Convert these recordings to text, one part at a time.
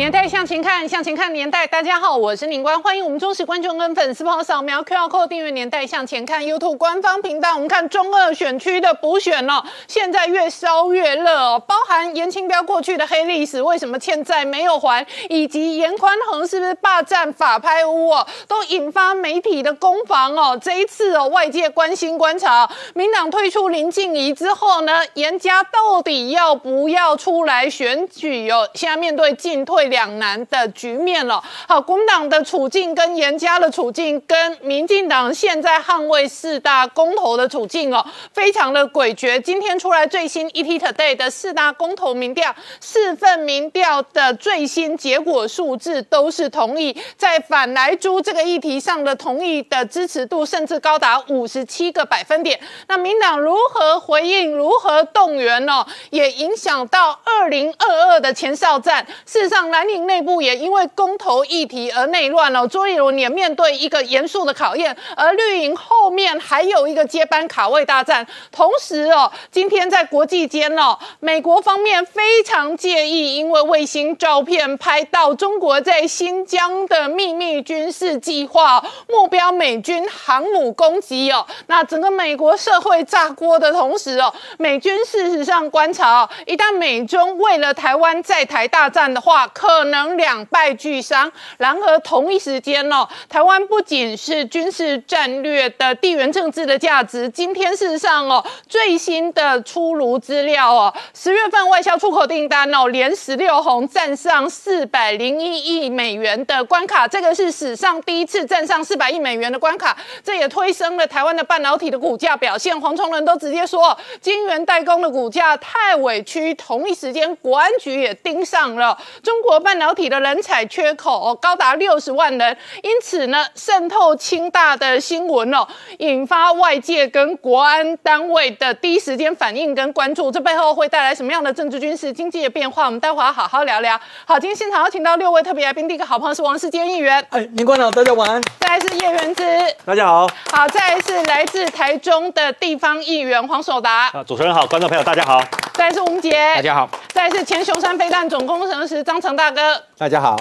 年代向前看，向前看年代。大家好，我是宁官，欢迎我们忠实观众跟粉丝朋友扫描 QR Code 订阅《年代向前看》YouTube 官方频道。我们看中二选区的补选哦，现在越烧越热哦，包含严清标过去的黑历史，为什么欠债没有还，以及严宽恒是不是霸占法拍屋哦，都引发媒体的攻防哦。这一次哦，外界关心观察，民党退出林静怡之后呢，严家到底要不要出来选举哦？现在面对进退。两难的局面了。好，国民党的处境跟严家的处境，跟民进党现在捍卫四大公投的处境哦，非常的诡谲。今天出来最新 ET Today 的四大公投民调，四份民调的最新结果数字都是同意，在反来猪这个议题上的同意的支持度，甚至高达五十七个百分点。那民党如何回应，如何动员呢？也影响到二零二二的前哨战。事实上呢，蓝营内部也因为公投议题而内乱了，朱立伦也面对一个严肃的考验，而绿营后面还有一个接班卡位大战。同时哦，今天在国际间哦，美国方面非常介意，因为卫星照片拍到中国在新疆的秘密军事计划，目标美军航母攻击哦。那整个美国社会炸锅的同时哦，美军事实上观察哦，一旦美中为了台湾在台大战的话，可可能两败俱伤。然而同一时间哦，台湾不仅是军事战略的地缘政治的价值，今天事实上哦，最新的出炉资料哦，十月份外销出口订单哦，连十六红站上四百零一亿美元的关卡，这个是史上第一次站上四百亿美元的关卡，这也推升了台湾的半导体的股价表现。黄崇仁都直接说，晶圆代工的股价太委屈。同一时间，国安局也盯上了中国。半导体的人才缺口哦，高达六十万人，因此呢，渗透清大的新闻哦，引发外界跟国安单位的第一时间反应跟关注。这背后会带来什么样的政治、军事、经济的变化？我们待会要好好聊聊。好，今天现场要请到六位特别来宾，第一个好朋友是王世坚议员，哎，林官长，大家晚安。再来是叶元之，大家好。好，再来是来自台中的地方议员黄守达，啊，主持人好，观众朋友大家好。再来是吴杰，大家好。再来是前雄山飞弹总工程师张成大。哥，大家好，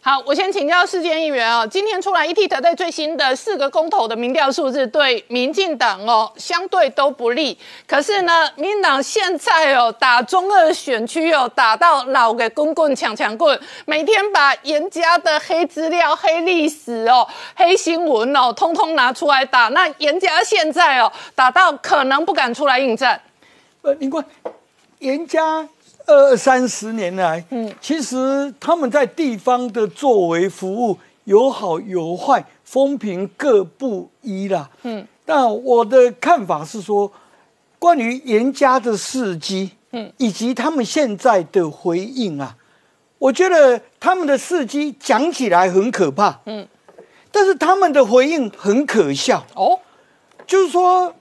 好，我先请教世界议员哦。今天出来 ET 在最新的四个公投的民调数字，对民进党哦相对都不利。可是呢，民进党现在哦打中二选区哦，打到老给公棍抢抢棍，每天把严家的黑资料、黑历史哦、黑新闻哦，通通拿出来打。那严家现在哦打到可能不敢出来应战。呃，林官，严家。二三十年来，嗯，其实他们在地方的作为服务有好有坏，风评各不一啦，嗯。但我的看法是说，关于严家的事迹，嗯，以及他们现在的回应啊，我觉得他们的事迹讲起来很可怕，嗯，但是他们的回应很可笑。哦，就是说。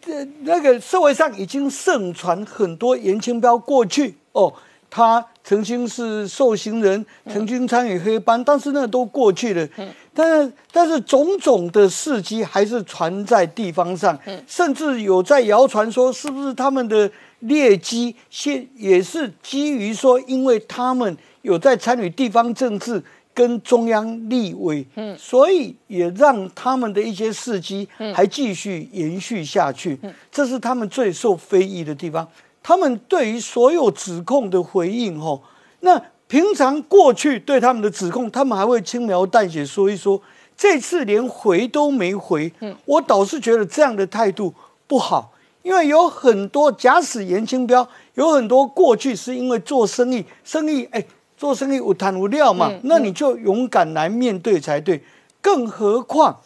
这那个社会上已经盛传很多严清标过去哦，他曾经是受刑人，曾经参与黑帮，但是那都过去了。嗯，但是但是种种的事迹还是传在地方上，甚至有在谣传说，是不是他们的劣迹，现也是基于说，因为他们有在参与地方政治。跟中央立委，嗯，所以也让他们的一些事迹还继续延续下去，这是他们最受非议的地方。他们对于所有指控的回应，吼，那平常过去对他们的指控，他们还会轻描淡写说一说，这次连回都没回，嗯，我倒是觉得这样的态度不好，因为有很多假使严清标，有很多过去是因为做生意，生意哎。做生意有谈无料嘛，那你就勇敢来面对才对。更何况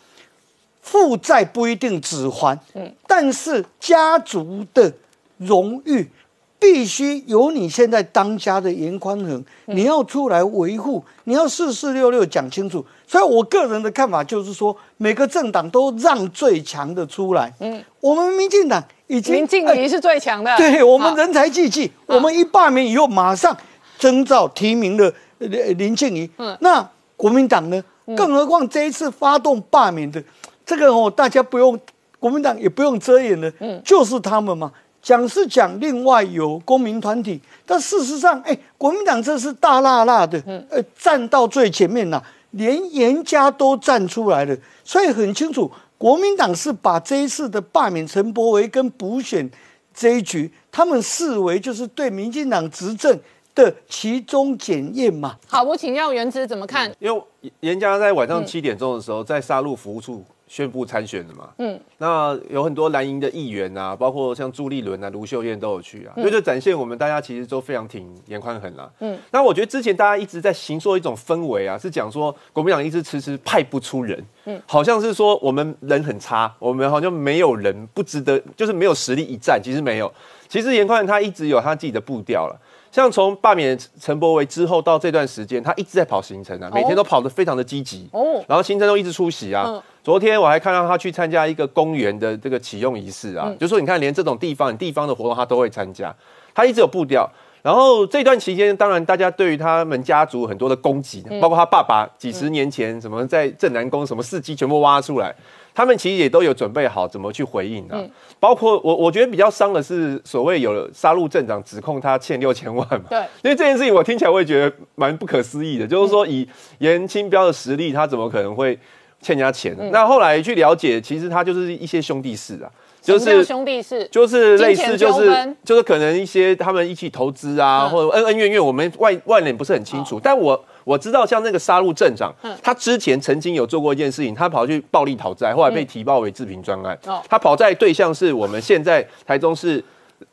负债不一定只还，但是家族的荣誉必须由你现在当家的严宽恒，你要出来维护，你要四四六六讲清楚。所以我个人的看法就是说，每个政党都让最强的出来。嗯，我们民进党已经林静哎怡是最强的。好对我们人才济济，我们一罢免以后，马上征召提名了呃林静怡。嗯那国民党呢？更何况这一次发动罢免的，这个哦，大家不用，国民党也不用遮掩了，嗯就是他们嘛。讲是讲，另外有公民团体，但事实上，哎，国民党这是大辣辣的，嗯呃，站到最前面呐、连严家都站出来了，所以很清楚，国民党是把这一次的罢免陈柏惟跟补选这一局，他们视为就是对民进党执政的其中检验嘛。好，我请教原子怎么看？因为严家在晚上七点钟的时候，在沙鹿服务处宣布参选的嘛。嗯，那有很多蓝营的议员啊，包括像朱立伦啊、卢秀燕都有去啊，所以就展现我们大家其实都非常挺严宽恒啦。嗯，那我觉得之前大家一直在形塑一种氛围啊，是讲说国民党一直迟迟派不出人，嗯，好像是说我们人很差，我们好像没有人不值得，就是没有实力一战，其实没有。其实严宽恒他一直有他自己的步调了。像从罢免陈柏维之后到这段时间，他一直在跑行程啊，每天都跑得非常的积极然后行程都一直出席啊。嗯昨天我还看到他去参加一个公园的这个启用仪式啊，嗯就说你看连这种地方、地方的活动他都会参加，他一直有步调。然后这段期间，当然大家对于他们家族很多的攻击，嗯包括他爸爸几十年前什么在镇南宫什么事迹全部挖出来，他们其实也都有准备好怎么去回应啊。包括我，我觉得比较伤的是所谓有杀戮镇长指控他欠六千万嘛。对因为这件事情我听起来我也觉得蛮不可思议的，就是说以严清标的实力，他怎么可能会欠人家钱呢？那后来去了解，其实他就是一些兄弟事啊，就是兄弟是就是类似就是就是可能一些他们一起投资啊，嗯或者恩恩怨怨，我们外外人不是很清楚。但我我知道，像那个杀戮镇长，嗯他之前曾经有做过一件事情，他跑去暴力讨债，后来被提报为治平专案。哦他跑债对象是我们现在台中市。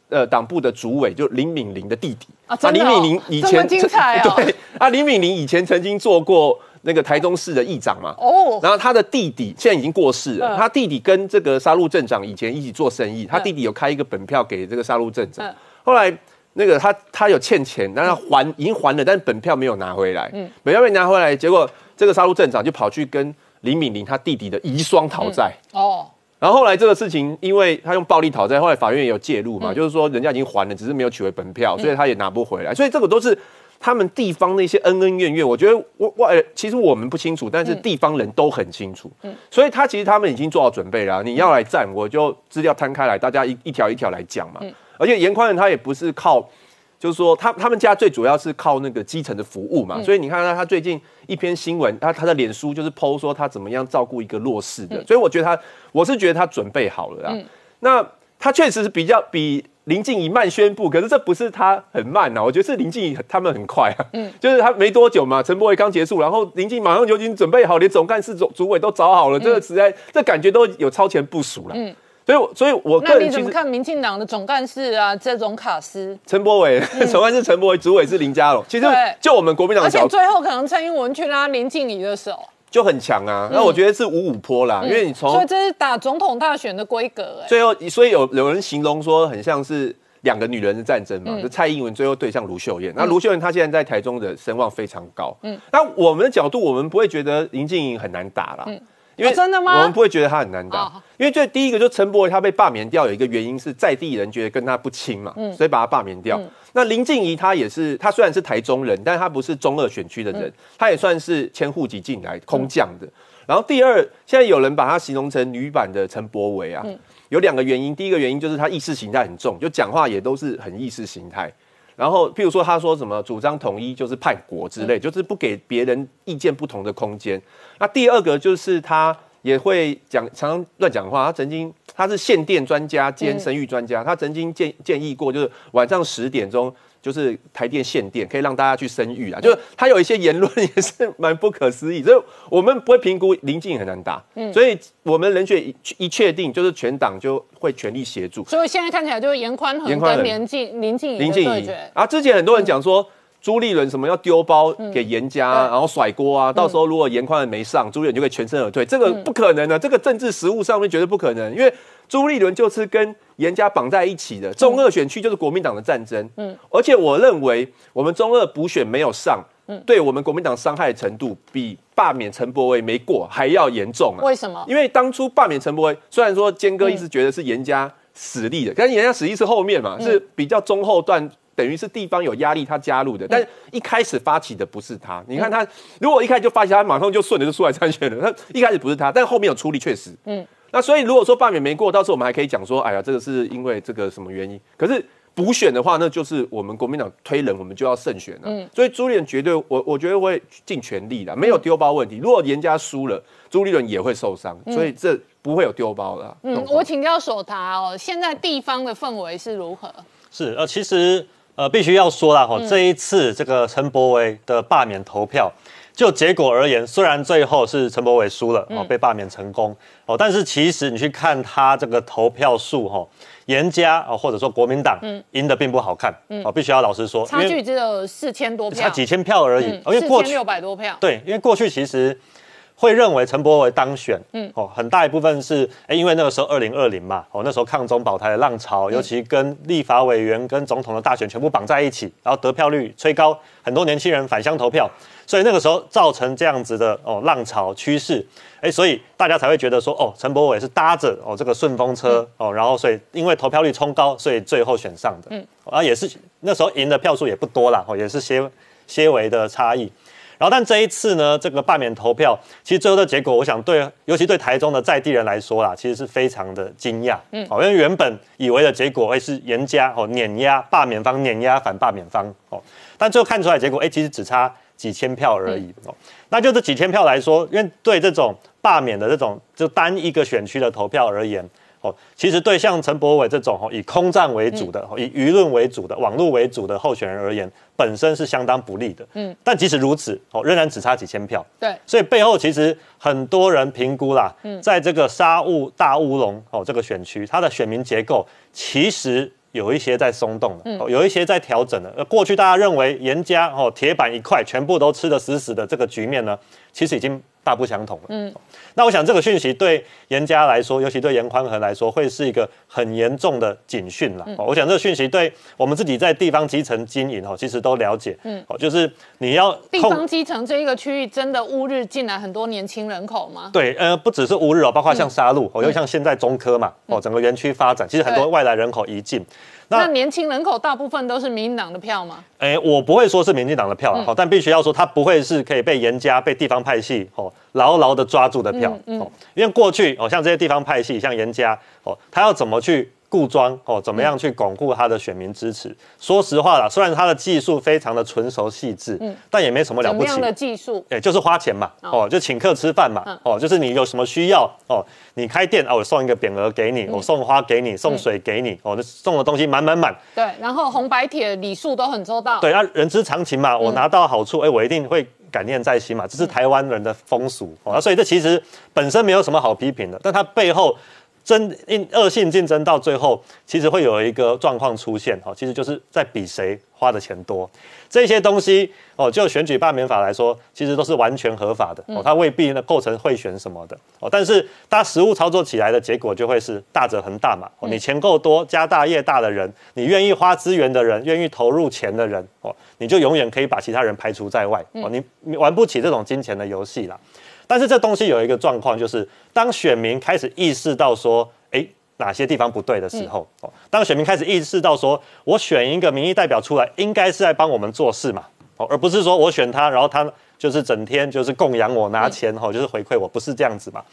呃，党部的主委就林敏玲的弟弟啊林敏玲以前精彩哦 对啊，林敏玲以前曾经做过那个台中市的议长嘛，哦，然后他的弟弟现在已经过世了，嗯。他弟弟跟这个杀戮镇长以前一起做生意，他弟弟有开一个本票给这个杀戮镇长。嗯，后来那个他他有欠钱，但他还已经还了，但是本票没有拿回来，嗯。本票没拿回来，结果这个杀戮镇长就跑去跟林敏玲他弟弟的遗孀讨债。哦，然后后来这个事情，因为他用暴力讨债，后来法院也有介入嗯。嘛，就是说人家已经还了，只是没有取回本票，所以他也拿不回来。所以这个都是他们地方那些恩恩怨怨。我觉得我我呃其实我们不清楚，但是地方人都很清楚。嗯所以他其实他们已经做好准备了啊。你要来战，我就资料摊开来，大家一一条一条来讲嘛。而且严宽仁他也不是靠。就是说他他们家最主要是靠那个基层的服务嘛，所以你看他他最近一篇新闻，他他的脸书就是 PO 说他怎么样照顾一个弱势的，所以我觉得他我是觉得他准备好了啦。那他确实是比较比林静怡慢宣布，可是这不是他很慢呐、我觉得是林静怡他们很快啊。嗯，就是他没多久嘛，陈柏伟刚结束，然后林静怡马上就已经准备好，连总干事、总主委都找好了，这个实在这感觉都有超前部署了。嗯。所以我，所以我那你怎么看民进党的总干事啊？这种卡斯，陈柏伟，总干事陈柏伟，主委是林佳龙。其实就我们国民党而且最后可能蔡英文去拉林静怡的手，就很强啊。那我觉得是五五坡啦，因为你从嗯所以这是打总统大选的规格，哎，最后，所以有有人形容说很像是两个女人的战争嗯。嘛，就蔡英文最后对上卢秀燕。那卢秀燕她现在在台中的声望非常高，嗯，那我们的角度，我们不会觉得林静颖很难打啦。因为哦真的吗？我们不会觉得她很难打，哦因为最第一个就陈柏惟他被罢免掉，有一个原因是在地人觉得跟他不亲嘛，嗯。所以把他罢免掉。那林静怡她也是，她虽然是台中人，但她不是中二选区的嗯人，她也算是迁户籍进来空降的。然后第二，现在有人把她形容成女版的陈柏维啊，嗯有两个原因。第一个原因就是她意识形态很重，就讲话也都是很意识形态。然后，譬如说，他说什么主张统一就是叛国之类，就是不给别人意见不同的空间。那第二个就是他也会讲，常常乱讲话。他曾经他是限电专家兼生育专家，他曾经建建议过，就是晚上十点钟。就是台电限电，可以让大家去生育啊。就是他有一些言论也是蛮不可思议，所以我们不会评估林静很难打，所以我们人选一一确定，就是全党就会全力协助。所以现在看起来就是严宽恒跟林静林静怡林静怡的对，啊，之前很多人讲说。朱立伦什么要丢包给严家、然后甩锅啊？到时候如果严宽仁没上，朱立伦就会全身而退，这个不可能的，这个政治实务上面绝对不可能，因为朱立伦就是跟严家绑在一起的，中二选区就是国民党的战争。嗯，而且我认为我们中二补选没有上，对我们国民党伤害的程度比罢免陈柏威没过还要严重啊！为什么？因为当初罢免陈柏威，虽然说坚哥一直觉得是严家实力的，但是严家实力是后面嘛，是比较中后段。等于是地方有压力，他加入的，但一开始发起的不是他。你看他，如果一开始就发起，他马上就顺着就出来参选了。他一开始不是他，但后面有出力，确实。嗯。那所以如果说罢免没过，到时候我们还可以讲说，哎呀，这个是因为这个什么原因？可是补选的话，那就是我们国民党推人，我们就要胜选了。嗯。所以朱立伦绝对，我我觉得会尽全力的，没有丢包问题。如果严家输了，朱立伦也会受伤，所以这不会有丢包的。嗯，我请教守达哦，现在地方的氛围是如何？是呃，其实。呃，必须要说了哈，这一次这个陈柏维的罢免投票，就结果而言，虽然最后是陈柏维输了哦，被罢免成功哦，但是其实你去看他这个投票数哈，严家啊，或者说国民党赢的并不好看哦，必须要老实说，差距只有四千多票，差几千票而已，因为过去六百多票，对，因为过去其实。会认为陈柏惟当选，嗯，哦，很大一部分是，哎，因为那个时候二零二零嘛，哦，那时候抗中保台的浪潮，尤其跟立法委员跟总统的大选全部绑在一起，然后得票率吹高，很多年轻人返乡投票，所以那个时候造成这样子的哦浪潮趋势，哎，所以大家才会觉得说，哦，陈柏惟是搭着哦这个顺风车，哦，然后所以因为投票率冲高，所以最后选上的，嗯，啊也是那时候赢的票数也不多啦，哦，也是些些微的差异。然后，但这一次呢，这个罢免投票，其实最后的结果，我想对，尤其对台中的在地人来说啦，其实是非常的惊讶。嗯，好，因为原本以为的结果会是严加哦碾压罢免方，碾压反罢免方哦，但最后看出来结果，哎，其实只差几千票而已哦。那就这几千票来说，因为对这种罢免的这种就单一个选区的投票而言。哦，其实对像陈柏伟这种以空战为主的、以舆论为主的、网络为主的候选人而言，本身是相当不利的。嗯，但即使如此，哦，仍然只差几千票。对，所以背后其实很多人评估啦，嗯在这个沙雾大乌龙哦这个选区，它的选民结构其实有一些在松动的，有一些在调整了。呃过去大家认为严家哦铁板一块，全部都吃得死死的这个局面呢，其实已经。大不相同了。嗯，那我想这个讯息对严家来说，尤其对严宽和来说，会是一个很严重的警讯了。我想这个讯息对我们自己在地方基层经营哦，其实都了解。嗯，哦，就是你要地方基层这一个区域真的乌日进来很多年轻人口吗？对，呃，不只是乌日哦，包括像沙鹿，哦，又像现在中科嘛，哦，整个园区发展，其实很多外来人口移进。那年轻人口大部分都是民进党的票吗？哎，我不会说是民进党的票好，但必须要说，他不会是可以被严家、被地方派系哦牢牢的抓住的票哦，因为过去哦，像这些地方派系，像严家哦，他要怎么去？固装哦，怎么样去巩固他的选民支持？说实话啦，虽然他的技术非常的纯熟细致，嗯，但也没什么了不起。什么样的技术？哎，就是花钱嘛，哦，就请客吃饭嘛，哦，就是你有什么需要哦，你开店哦，我送一个匾额给你，我送花给你，送水给你，哦，送的东西满满满。对，然后红白帖礼数都很周到。对，那人之常情嘛，我拿到好处，哎，我一定会感念在心嘛，这是台湾人的风俗哦，所以这其实本身没有什么好批评的，但它背后。争因恶性竞争到最后，其实会有一个状况出现，哈，其实就是在比谁花的钱多。这些东西哦，就选举罢免法来说，其实都是完全合法的哦，它未必呢构成贿选什么的哦。但是它实物操作起来的结果就会是大者恒大嘛。哦，你钱够多，家大业大的人，你愿意花资源的人，愿意投入钱的人，哦，你就永远可以把其他人排除在外哦。你玩不起这种金钱的游戏啦。但是这东西有一个状况，就是当选民开始意识到说，哎，哪些地方不对的时候，哦，当选民开始意识到说，我选一个民意代表出来，应该是在帮我们做事嘛，哦，而不是说我选他，然后他就是整天就是供养我拿钱，哦，就是回馈我，不是这样子嘛。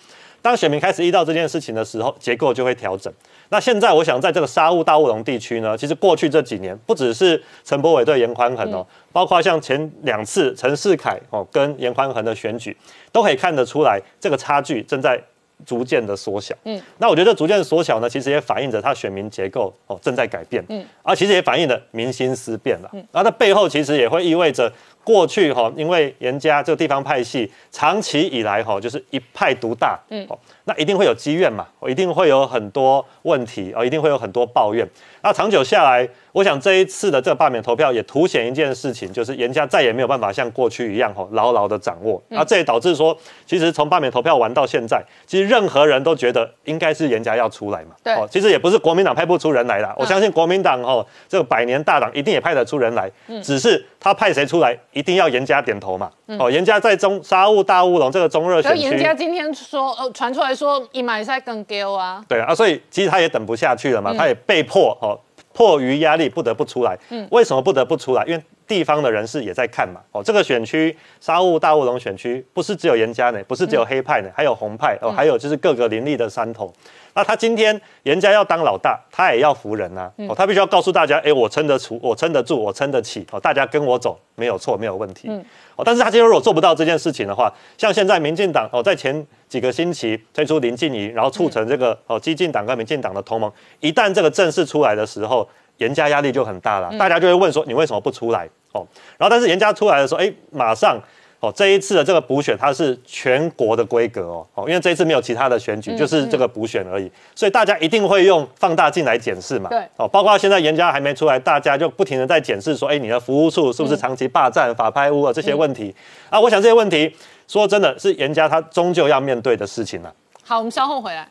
当选民开始遇到这件事情的时候，结构就会调整。那现在我想在这个沙雾大雾龙地区呢，其实过去这几年不只是陈柏伟对严宽恒哦，包括像前两次陈世凯哦跟严宽恒的选举，都可以看得出来这个差距正在逐渐的缩小。嗯，那我觉得逐渐缩小呢，其实也反映着他选民结构哦正在改变。嗯，而其实也反映了民心思变了。嗯，那它背后其实也会意味着。过去哈，因为严家这个地方派系长期以来哈，就是一派独大，嗯，那一定会有积怨嘛，我一定会有很多问题，啊，一定会有很多抱怨。那长久下来，我想这一次的这个罢免投票也凸显一件事情，就是严家再也没有办法像过去一样哈牢牢的掌握。那这也导致说，其实从罢免投票完到现在，其实任何人都觉得应该是严家要出来嘛。对哦，其实也不是国民党派不出人来啦，我相信国民党哦这个百年大党一定也派得出人来，只是他派谁出来，一定要严家点头嘛。哦，严家在中沙乌大乌龙这个中热选可是严家。今天说，呃，传出来说，伊买赛更丢啊，对啊，所以其实他也等不下去了嘛，他也被迫哦，迫于压力不得不出来。嗯为什么不得不出来？因为地方的人士也在看嘛。哦，这个选区沙雾大雾龙选区不是只有严家呢，不是只有黑派呢，还有红派哦，还有就是各个林立的山头。那他今天严家要当老大，他也要服人呐、哦，他必须要告诉大家，哎，我撑得住，我撑得住，我撑得起，哦，大家跟我走，没有错，没有问题。哦，但是他今天如果做不到这件事情的话，像现在民进党哦，在前几个星期推出林静怡，然后促成这个哦激进党跟民进党的同盟，一旦这个正式出来的时候，严家压力就很大了，大家就会问说你为什么不出来？哦，然后但是严家出来的时候，哎，马上。哦，这一次的这个补选它是全国的规格哦，哦，因为这一次没有其他的选举，就是这个补选而已，所以大家一定会用放大镜来检视嘛。对哦，包括现在严家还没出来，大家就不停的在检视说，哎，你的服务处是不是长期霸占、法拍屋啊这些问题、啊？我想这些问题，说真的是严家他终究要面对的事情了、好，我们稍后回来。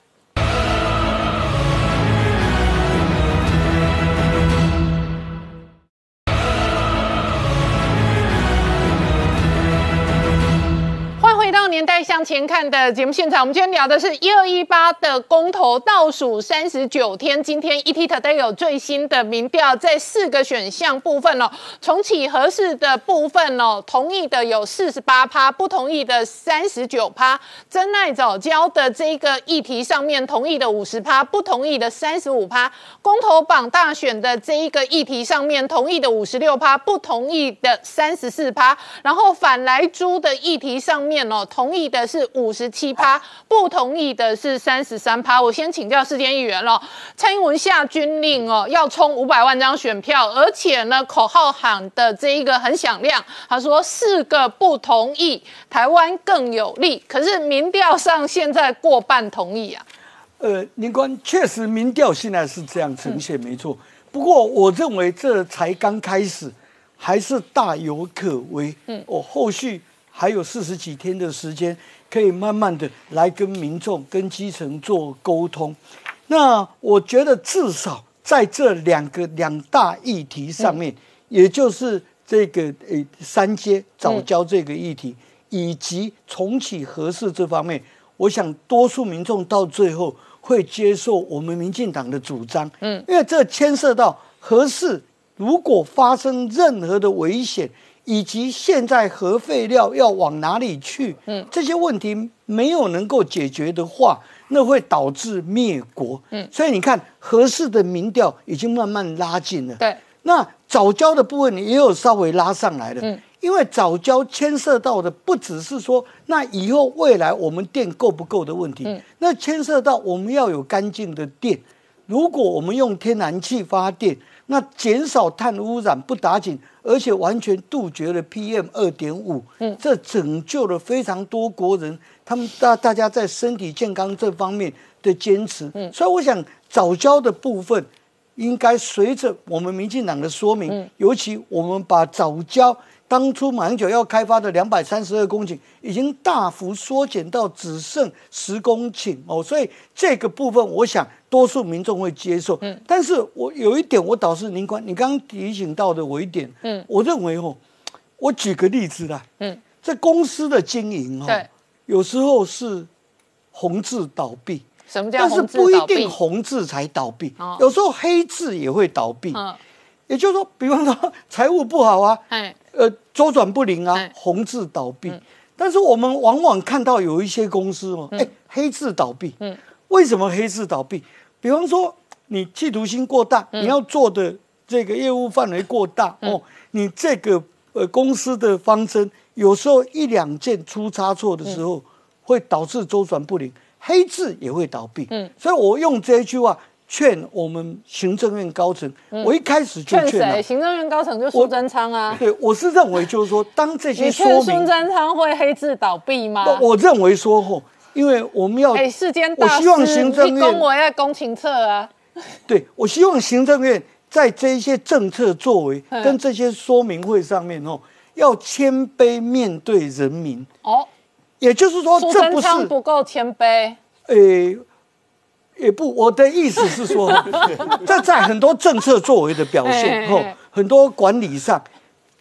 年代向前看的节目现场，我们今天聊的是一二一八的公投倒数三十九天。今天 ET Today 有最新的民调，在四个选项部分哦，重启合适的部分哦，同意的有四十八趴，不同意的三十九趴。真爱早教的这个议题上面，同意的五十趴，不同意的三十五趴。公投榜大选的这一个议题上面，同意的五十六趴，不同意的三十四趴。然后反来猪的议题上面哦，同意的是五十七趴，不同意的是三十三趴。我先请教世间议员了，蔡英文下军令哦，要冲五百万张选票，而且呢口号喊的这一个很响亮，他说四个不同意，台湾更有利。可是民调上现在过半同意啊，呃，林官确实民调现在是这样呈现，没错。不过我认为这才刚开始，还是大有可为。嗯，我后续还有四十几天的时间，可以慢慢的来跟民众、跟基层做沟通。那我觉得至少在这两个两大议题上面，也就是这个呃三阶早教这个议题，以及重启合适这方面，我想多数民众到最后会接受我们民进党的主张。嗯，因为这牵涉到合适，如果发生任何的危险。以及现在核废料要往哪里去？嗯，这些问题没有能够解决的话，那会导致灭国。嗯，所以你看，合适的民调已经慢慢拉近了。对，那早教的部分也有稍微拉上来了。嗯，因为早教牵涉到的不只是说，那以后未来我们电够不够的问题，嗯，那牵涉到我们要有干净的电。如果我们用天然气发电，那减少碳污染不打紧，而且完全杜绝了 PM 二点五，嗯，这拯救了非常多国人，他们大大家在身体健康这方面的坚持，嗯，所以我想早教的部分，应该随着我们民进党的说明，尤其我们把早教。当初马英九要开发的两百三十二公顷，已经大幅缩减到只剩十公顷。哦，所以这个部分，我想多数民众会接受。嗯，但是我有一点，我倒是您关，你刚刚提醒到的我一点，嗯，我认为哦，我举个例子啦，嗯，这公司的经营哦，有时候是红字倒闭，什么叫但是不一定红字才倒闭哦，有时候黑字也会倒闭。嗯，也就是说，比方说财务不好啊，哎，呃，周转不灵啊哎，红字倒闭。但是我们往往看到有一些公司哦，哎、黑字倒闭。嗯，为什么黑字倒闭？比方说你企图心过大，你要做的这个业务范围过大、哦，你这个呃公司的方针有时候一两件出差错的时候，会导致周转不灵，黑字也会倒闭。嗯，所以我用这一句话劝我们行政院高层，我一开始就劝谁？。行政院高层就苏贞昌啊。对，我是认为就是说，当这些你说劝苏明，贞昌会黑字倒闭吗？我我认为说吼，因为我们要，哎，世间我希望行政院恭维要公情策啊。对我希望行政院在这一些政策作为跟这些说明会上面哦，要谦卑面对人民。哦，也就是说，苏贞这不是昌不够谦卑。诶，也不，我的意思是说，这在很多政策作为的表现后很多管理上，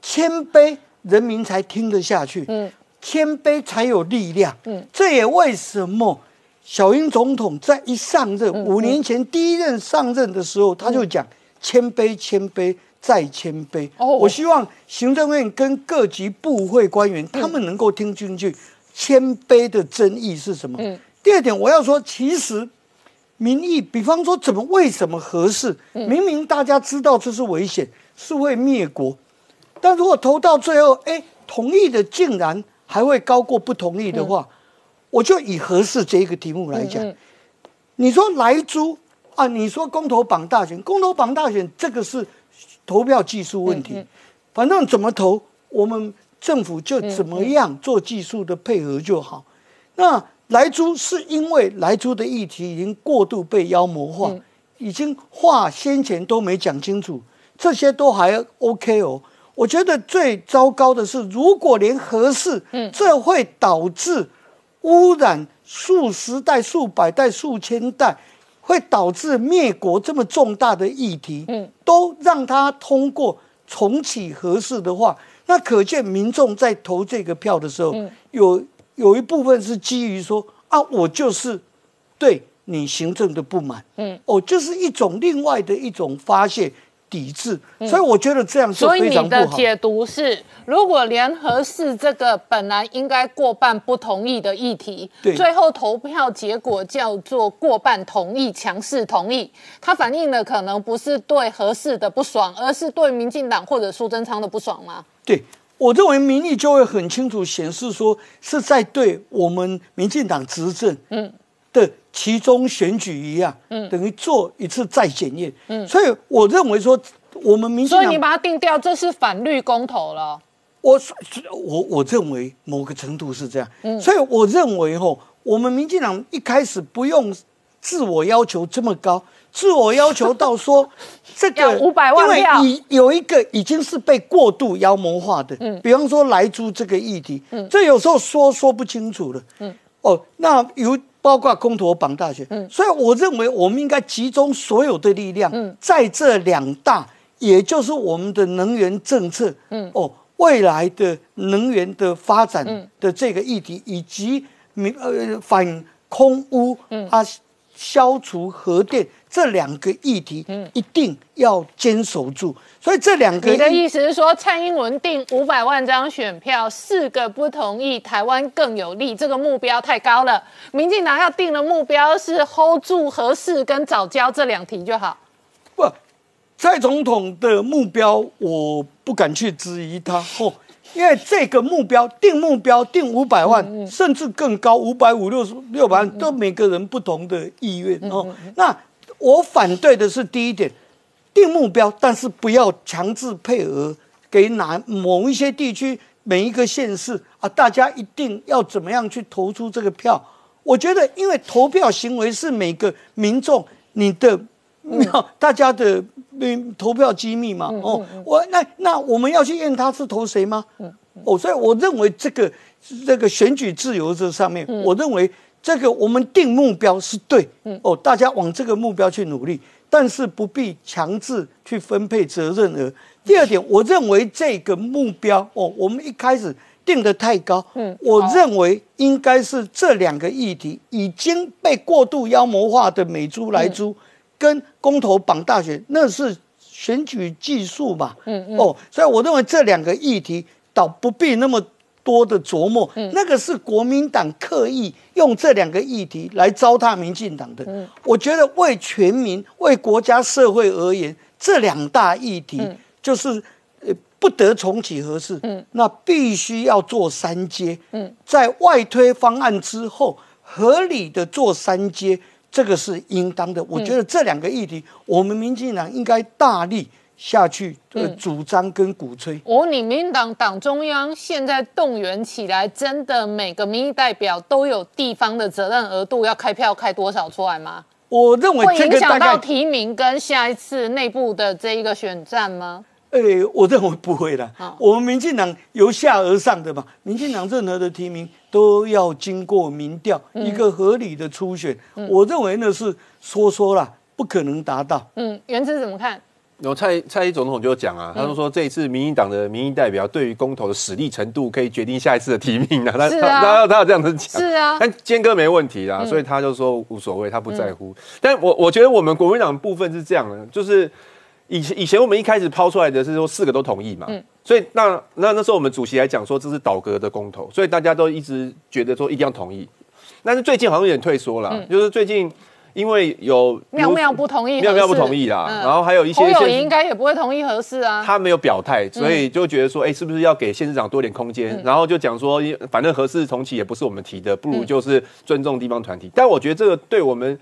谦卑人民才听得下去，嗯。谦卑才有力量，嗯。这也为什么小英总统在一上任嗯五年前第一任上任的时候，他就讲谦卑，谦卑。再谦卑，哦。我希望行政院跟各级部会官员，他们能够听进去，谦卑的真意是什么？第二点，我要说，其实民意，比方说怎么为什么合适？明明大家知道这是危险，是会灭国，但如果投到最后，哎，同意的竟然还会高过不同意的话，我就以合适这一个题目来讲，你说莱猪啊，你说公投榜大选，公投榜大选这个是投票技术问题，反正怎么投，我们政府就怎么样做技术的配合就好。那莱猪是因为莱猪的议题已经过度被妖魔化，已经话先前都没讲清楚，这些都还 OK 哦。我觉得最糟糕的是，如果连合适，这会导致污染数十代、数百代、数千代，会导致灭国这么重大的议题，都让它通过重启合适的话，那可见民众在投这个票的时候，有有一部分是基于说啊，我就是对你行政的不满，嗯，哦，就是一种另外的一种发泄抵制，所以我觉得这样是所以非常不好。你的解读是，如果联合市这个本来应该过半不同意的议题，对最后投票结果叫做过半同意、强势同意，它反映的可能不是对合适的不爽，而是对民进党或者苏贞昌的不爽吗？对，我认为民意就会很清楚显示说是在对我们民进党执政的其中选举一样，等于做一次再检验。嗯。所以我认为说我们民进党所以你把它定掉，这是反绿公投了。我我我认为某个程度是这样，所以我认为吼，我们民进党一开始不用自我要求这么高，自我要求到说 这要个500万票因为已有一个已经是被过度妖魔化的，比方说莱猪这个议题，这有时候说说不清楚的，哦，那有包括公投绑大选，所以我认为我们应该集中所有的力量，在这两大，也就是我们的能源政策，哦，未来的能源的发展的这个议题，以及民呃反空污，啊，消除核电这两个议题，一定要坚守住。所以这两个你的意思是说，蔡英文定五百万张选票，四个不同意，台湾更有利，这个目标太高了。民进党要定的目标是 hold 住合适跟早教这两题就好。不，蔡总统的目标我不敢去质疑他哦，因为这个目标定目标定五百万，甚至更高，五百五六十六百万，都每个人不同的意愿哦。那我反对的是第一点，定目标，但是不要强制配额给哪某一些地区每一个县市啊，大家一定要怎么样去投出这个票。我觉得，因为投票行为是每个民众你的。大家的嗯投票机密嘛，哦，我那那我们要去验他是投谁吗？哦，所以我认为这个这个选举自由这上面，我认为这个我们定目标是对，哦，大家往这个目标去努力，但是不必强制去分配责任额。第二点，我认为这个目标哦，我们一开始定的太高，嗯，我认为应该是这两个议题已经被过度妖魔化的美猪来猪。跟公投绑大选，那是选举技术嘛？嗯嗯。哦，所以我认为这两个议题倒不必那么多的琢磨。嗯。那个是国民党刻意用这两个议题来糟蹋民进党的。嗯。我觉得为全民、为国家社会而言，这两大议题就是呃不得重启合适。嗯。那必须要做三阶。嗯。在外推方案之后，合理的做三阶。这个是应当的，我觉得这两个议题，我们民进党应该大力下去呃主张跟鼓吹。我你民进党党中央现在动员起来，真的每个民意代表都有地方的责任额度，要开票开多少出来吗？我认为会影响到提名跟下一次内部的这一个选战吗？诶、我认为不会的好。我们民进党由下而上的嘛，民进党任何的提名都要经过民调，嗯一个合理的初选。我认为呢是说说啦，不可能达到。嗯，原子怎么看？然后蔡蔡英总统就讲嗯。啊，他就说这一次民进党的民意代表对于公投的实力程度可以决定下一次的提名啊，他他他他有这样子讲，是啊。但坚哥没问题啦，所以他就说无所谓，他不在乎。但我我觉得我们国民党部分是这样的，就是以前以前我们一开始抛出来的是说四个都同意嘛，所以那那那时候我们主席来讲说这是倒戈的公投，所以大家都一直觉得说一定要同意，但是最近好像有点退缩了，就是最近因为有妙妙不同意，妙妙不同意啦，嗯然后还有一些应该也不会同意合适啊。他没有表态，所以就觉得说，哎、是不是要给县市长多点空间？然后就讲说，反正合适重启也不是我们提的，不如就是尊重地方团体。但我觉得这个对我们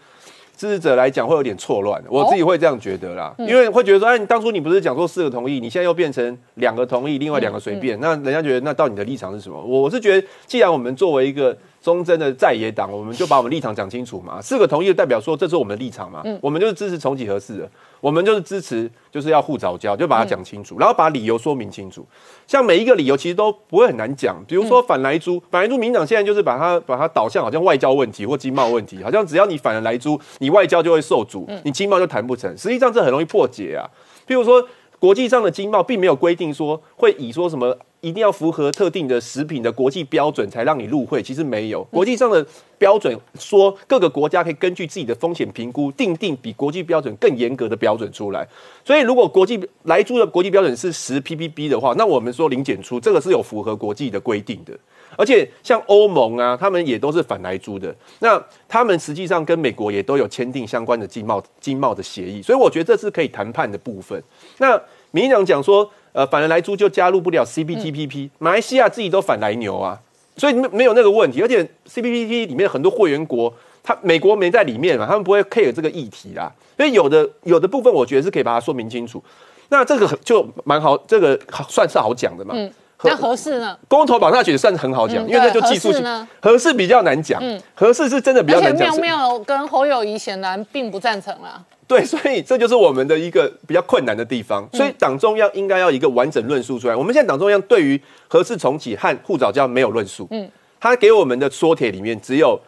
支持者来讲会有点错乱，我自己会这样觉得啦，因为会觉得说，哎，你当初你不是讲说四个同意，你现在又变成两个同意，另外两个随便，那人家觉得那到底你的立场是什么？我我是觉得，既然我们作为一个忠贞的在野党，我们就把我们立场讲清楚嘛。四个同意的代表说这是我们的立场嘛，嗯我们就是支持重启合适的，我们就是支持就是要互早教，就把它讲清楚，然后把理由说明清楚。像每一个理由其实都不会很难讲，比如说反莱猪，反莱猪民进党现在就是把它把它导向好像外交问题或经贸问题，好像只要你反了莱猪，你外交就会受阻，你经贸就谈不成。实际上这很容易破解啊。譬如说，国际上的经贸并没有规定说会以说什么一定要符合特定的食品的国际标准才让你入会，其实没有。国际上的标准说各个国家可以根据自己的风险评估，定定比国际标准更严格的标准出来。所以，如果国际来租的国际标准是十 ppb 的话，那我们说零检出这个是有符合国际的规定的。而且像欧盟啊，他们也都是反来租的。那他们实际上跟美国也都有签订相关的经贸经贸的协议，所以我觉得这是可以谈判的部分。那民进党讲说，呃，反而来租就加入不了 CPTPP，、马来西亚自己都反来牛啊，所以没没有那个问题。而且 CPTPP 里面很多会员国，他美国没在里面嘛，他们不会 care 这个议题啦。所以有的有的部分，我觉得是可以把它说明清楚。那这个就蛮好，这个算是好讲的嘛。嗯，合那合适呢？公投榜上觉得算是很好讲，嗯因为那就技术性合适比较难讲，合适是真的比较难讲。是妙妙跟侯友谊显然并不赞成啦。对，所以这就是我们的一个比较困难的地方。所以党中央应该要一个完整论述出来。我们现在党中央对于合适重启和护早教没有论述，嗯，他给我们的缩帖里面只有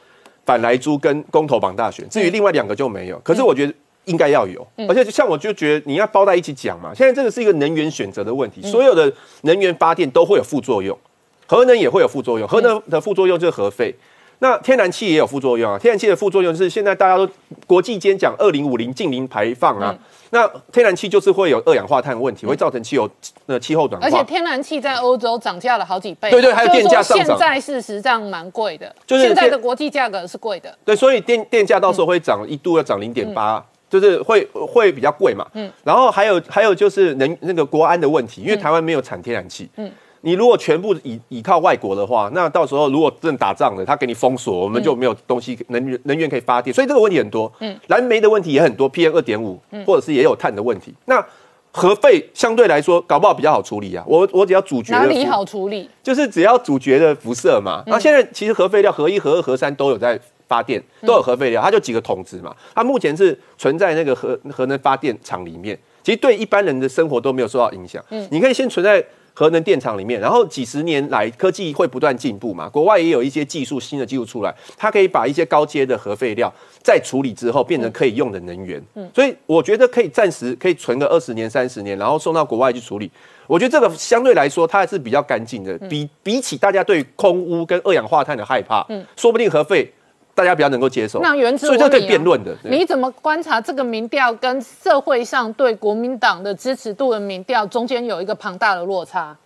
反来猪跟公投榜大选，至于另外两个就没有。可是我觉得。应该要有，而且像我就觉得你要包在一起讲嘛。现在这个是一个能源选择的问题，所有的能源发电都会有副作用，核能也会有副作用，核能的副作用就是核废。那天然气也有副作用啊，天然气的副作用是现在大家都国际间讲二零五零近零排放啊，那天然气就是会有二氧化碳问题，会造成气候呃气候暖化。而且天然气在欧洲涨价了好几倍，对对还有电价上涨现在事实上蛮贵的，就是现在的电国际价格是贵的。对，所以电电价到时候会涨一度要涨零点八，就是会会比较贵嘛。嗯，然后还有还有就是能那个国安的问题，因为台湾没有产天然气。嗯。你如果全部倚倚靠外国的话，那到时候如果真的打仗了，他给你封锁，我们就没有东西能源能源可以发电，所以这个问题很多。嗯，燃煤的问题也很多，PM 二点五，或者是也有碳的问题。那核废相对来说搞不好比较好处理啊，我我只要主角的哪里好处理？就是只要主角的辐射嘛。那、现在其实核废料核一、核二、核三都有在发电，都有核废料，它就几个桶子嘛。它目前是存在那个核核能发电厂里面，其实对一般人的生活都没有受到影响。嗯你可以先存在。核能电厂里面，然后几十年来科技会不断进步嘛，国外也有一些技术新的技术出来，它可以把一些高阶的核废料在处理之后变成可以用的能源。嗯所以我觉得可以暂时可以存个二十年、三十年，然后送到国外去处理。我觉得这个相对来说它还是比较干净的，比比起大家对空污跟二氧化碳的害怕，说不定核废大家比较能够接受。那原子所以这可以辩论的。你怎么观察这个民调跟社会上对国民党的支持度的民调中间有一个庞大的落差？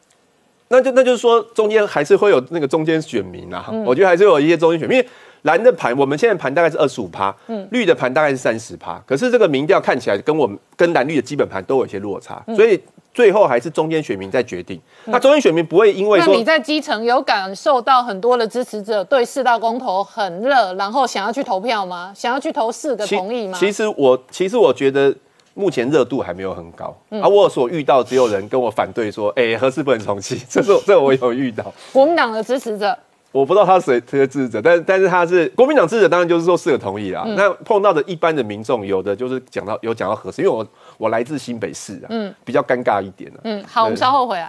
那就那就是说，中间还是会有那个中间选民啊，嗯我觉得还是有一些中间选民。因为蓝的盘，我们现在盘大概是二十五趴，嗯绿的盘大概是三十趴。可是这个民调看起来跟我们跟蓝绿的基本盘都有一些落差，嗯所以最后还是中间选民在决定。那中间选民不会因为说那你在基层有感受到很多的支持者对四大公投很热，然后想要去投票吗？想要去投四个同意吗？其实我其实我觉得目前热度还没有很高，嗯而我所遇到只有人跟我反对说，哎、何事不能重启，这是 这我有遇到。国民党的支持者我不知道他谁谁的支持者，但但是他是国民党支持者，当然就是说四个同意啦。那碰到的一般的民众，有的就是讲到有讲到合适，因为我我来自新北市啊，嗯，比较尴尬一点啊。嗯，好，我们稍后回来。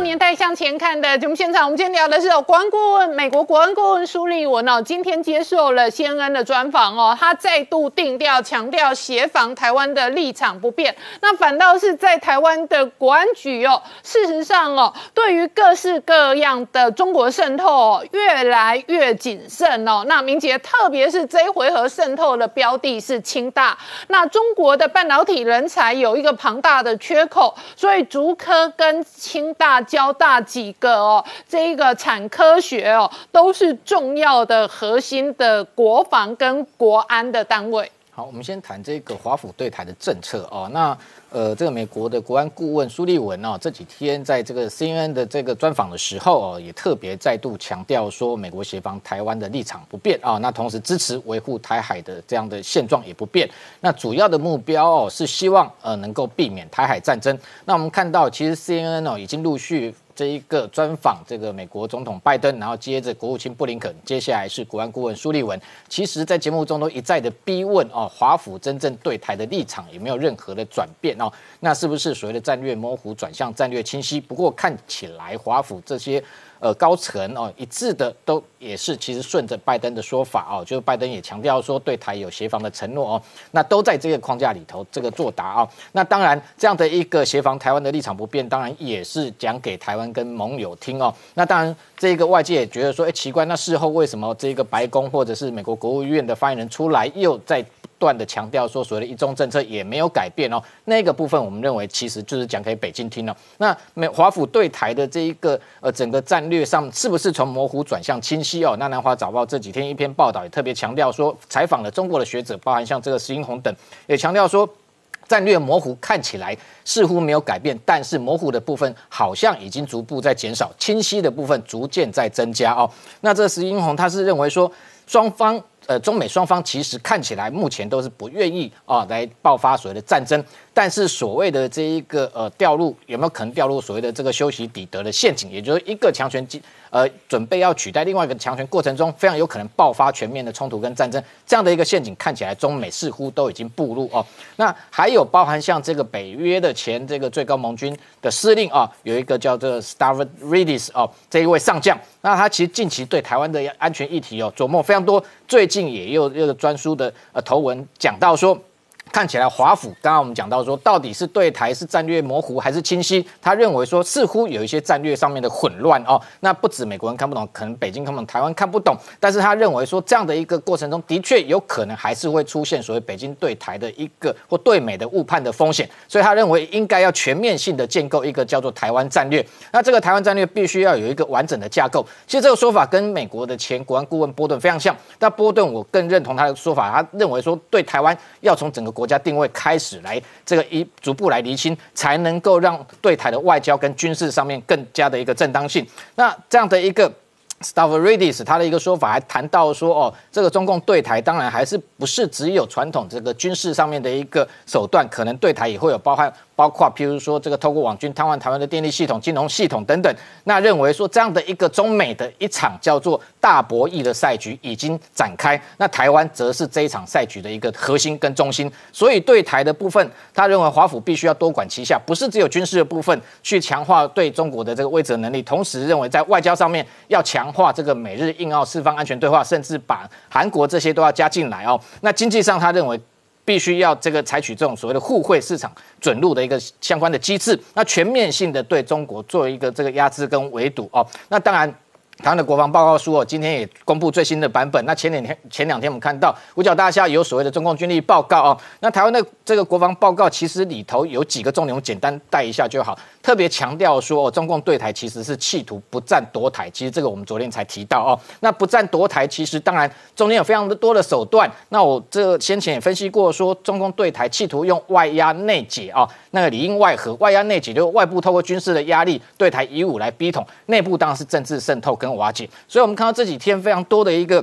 年代向前看的节目现场，我们今天聊的是国安顾问、美国国安顾问苏利文哦，今天接受了 CNN 的专访哦，他再度定调强调协防台湾的立场不变，那反倒是在台湾的国安局哦，事实上哦，对于各式各样的中国渗透越来越谨慎哦。那明杰，特别是这一回合渗透的标的是清大，那中国的半导体人才有一个庞大的缺口，所以竹科跟清大交。大几个哦，这一个产科学哦，都是重要的核心的国防跟国安的单位。好，我们先谈这个华府对台的政策哦。那呃，这个美国的国安顾问苏利文哦，这几天在这个 CNN 的这个专访的时候哦，也特别再度强调说，美国协防台湾的立场不变啊。那同时支持维护台海的这样的现状也不变。那主要的目标哦，是希望呃能够避免台海战争。那我们看到，其实 CNN 哦已经陆续。这一个专访，这个美国总统拜登，然后接着国务卿布林肯，接下来是国安顾问苏利文。其实，在节目中都一再的逼问哦，华府真正对台的立场有没有任何的转变哦？那是不是所谓的战略模糊转向战略清晰？不过看起来华府这些。呃，高层哦一致的都也是，其实顺着拜登的说法哦，就是拜登也强调说对台有协防的承诺哦，那都在这个框架里头这个作答啊。那当然这样的一个协防台湾的立场不变，当然也是讲给台湾跟盟友听哦。那当然这个外界也觉得说，哎，奇怪，那事后为什么这个白宫或者是美国国务院的发言人出来又在？断的强调说，所谓的一中政策也没有改变哦。那个部分，我们认为其实就是讲给北京听了。那美华府对台的这一个呃整个战略上，是不是从模糊转向清晰哦？那南华早报这几天一篇报道也特别强调说，采访了中国的学者，包含像这个石英红等，也强调说，战略模糊看起来似乎没有改变，但是模糊的部分好像已经逐步在减少，清晰的部分逐渐在增加哦。那这石英红他是认为说，双方。呃，中美双方其实看起来目前都是不愿意啊来爆发所谓的战争，但是所谓的这一个呃掉入有没有可能掉入所谓的这个修习底德的陷阱，也就是一个强权呃，准备要取代另外一个强权过程中，非常有可能爆发全面的冲突跟战争，这样的一个陷阱看起来中美似乎都已经步入哦。那还有包含像这个北约的前这个最高盟军的司令啊，有一个叫做 Stavridis 哦，这一位上将，那他其实近期对台湾的安全议题哦琢磨非常多，最近也有一个专书的呃头文讲到说。看起来华府刚刚我们讲到说，到底是对台是战略模糊还是清晰？他认为说似乎有一些战略上面的混乱哦。那不止美国人看不懂，可能北京看不懂，台湾看不懂。但是他认为说这样的一个过程中的确有可能还是会出现所谓北京对台的一个或对美的误判的风险。所以他认为应该要全面性的建构一个叫做台湾战略。那这个台湾战略必须要有一个完整的架构。其实这个说法跟美国的前国安顾问波顿非常像。但波顿我更认同他的说法，他认为说对台湾要从整个国家定位开始来，这个一逐步来厘清，才能够让对台的外交跟军事上面更加的一个正当性。那这样的一个 Stavridis 他的一个说法还谈到说，哦，这个中共对台当然还是不是只有传统这个军事上面的一个手段，可能对台也会有包含。包括譬如说这个透过网军瘫痪台湾的电力系统、金融系统等等，那认为说这样的一个中美的一场叫做大博弈的赛局已经展开，那台湾则是这一场赛局的一个核心跟中心。所以对台的部分，他认为华府必须要多管齐下，不是只有军事的部分去强化对中国的这个威慑能力，同时认为在外交上面要强化这个美日印澳四方安全对话，甚至把韩国这些都要加进来哦。那经济上他认为。必须要这个采取这种所谓的互惠市场准入的一个相关的机制，那全面性的对中国做一个这个压制跟围堵哦，那当然。台湾的国防报告书哦，今天也公布最新的版本。那前两天前两天我们看到五角大厦有所谓的中共军力报告哦。那台湾的这个国防报告其实里头有几个重点，我简单带一下就好。特别强调说，中共对台其实是企图不战夺台。其实这个我们昨天才提到哦。那不战夺台，其实当然中间有非常的多的手段。那我这先前也分析过，说中共对台企图用外压内解啊，那个里应外合，外压内解就是外部透过军事的压力对台以武来逼统，内部当然是政治渗透跟。瓦解，所以我们看到这几天非常多的一个。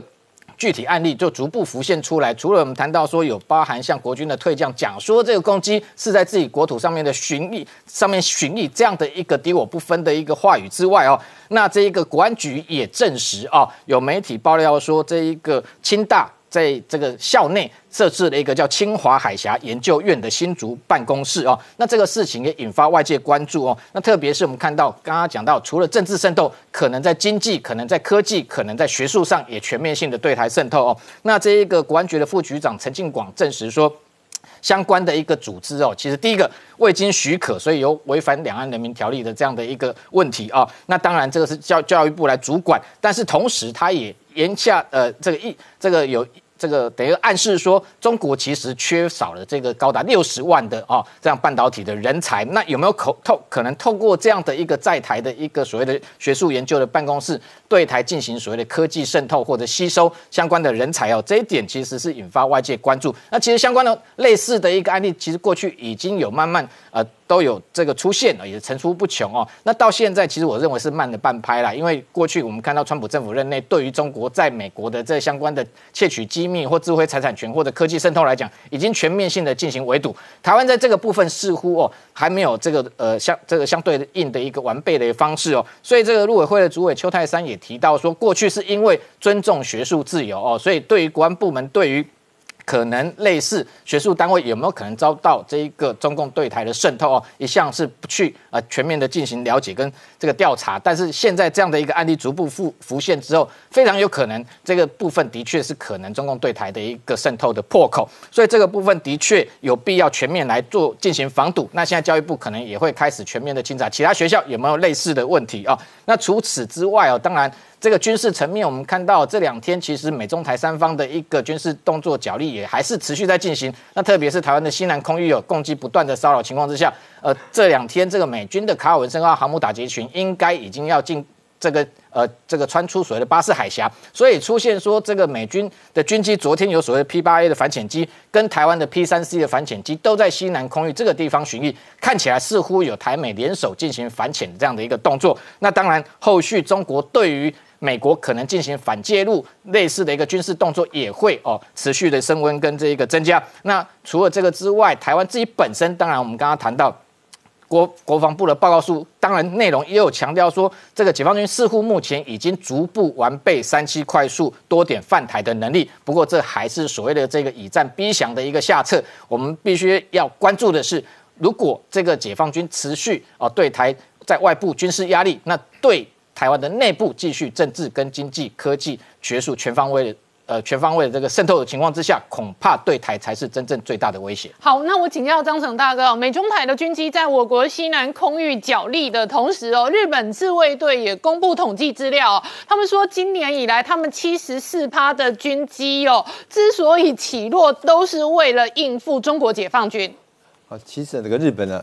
具体案例就逐步浮现出来。除了我们谈到说有包含像国军的退将讲说这个攻击是在自己国土上面的巡弋上面巡弋这样的一个敌我不分的一个话语之外哦，那这一个国安局也证实哦，有媒体爆料说这一个清大。在这个校内设置了一个叫清华海峡研究院的新竹办公室哦，那这个事情也引发外界关注哦。那特别是我们看到刚刚讲到，除了政治渗透，可能在经济、可能在科技、可能在学术上也全面性的对台渗透哦。那这一个国安局的副局长陈进广证实说，相关的一个组织哦，其实第一个未经许可，所以有违反两岸人民条例的这样的一个问题啊。那当然这个是教教育部来主管，但是同时他也言下呃这个一这个有。这个等于暗示说，中国其实缺少了这个高达六十万的啊这样半导体的人才。那有没有可透可能透过这样的一个在台的一个所谓的学术研究的办公室，对台进行所谓的科技渗透或者吸收相关的人才哦？这一点其实是引发外界关注。那其实相关的类似的一个案例，其实过去已经有慢慢呃。都有这个出现了，也层出不穷哦。那到现在，其实我认为是慢了半拍啦，因为过去我们看到川普政府任内，对于中国在美国的这相关的窃取机密或智慧财产权或者科技渗透来讲，已经全面性的进行围堵。台湾在这个部分似乎哦还没有这个呃相这个相对应的一个完备的方式哦。所以这个陆委会的主委邱泰山也提到说，过去是因为尊重学术自由哦，所以对于国安部门对于可能类似学术单位有没有可能遭到这一个中共对台的渗透哦？一向是不去呃全面的进行了解跟这个调查，但是现在这样的一个案例逐步浮浮现之后，非常有可能这个部分的确是可能中共对台的一个渗透的破口，所以这个部分的确有必要全面来做进行防堵。那现在教育部可能也会开始全面的清查其他学校有没有类似的问题啊？那除此之外哦，当然。这个军事层面，我们看到这两天其实美中台三方的一个军事动作角力也还是持续在进行。那特别是台湾的西南空域有攻击不断的骚扰情况之下，呃，这两天这个美军的卡尔文森号航母打击群应该已经要进这个呃这个穿出所谓的巴士海峡，所以出现说这个美军的军机昨天有所谓 P 八 A 的反潜机跟台湾的 P 三 C 的反潜机都在西南空域这个地方巡弋，看起来似乎有台美联手进行反潜这样的一个动作。那当然，后续中国对于美国可能进行反介入类似的一个军事动作，也会哦持续的升温跟这一个增加。那除了这个之外，台湾自己本身，当然我们刚刚谈到国国防部的报告书，当然内容也有强调说，这个解放军似乎目前已经逐步完备三期快速多点犯台的能力。不过这还是所谓的这个以战逼降的一个下策。我们必须要关注的是，如果这个解放军持续哦对台在外部军事压力，那对。台湾的内部继续政治跟经济、科技、学术全方位的呃全方位的这个渗透的情况之下，恐怕对台才是真正最大的威胁。好，那我请教张成大哥，美中台的军机在我国西南空域角力的同时哦，日本自卫队也公布统计资料，他们说今年以来他们七十四趴的军机哦，之所以起落，都是为了应付中国解放军。啊，其实这个日本呢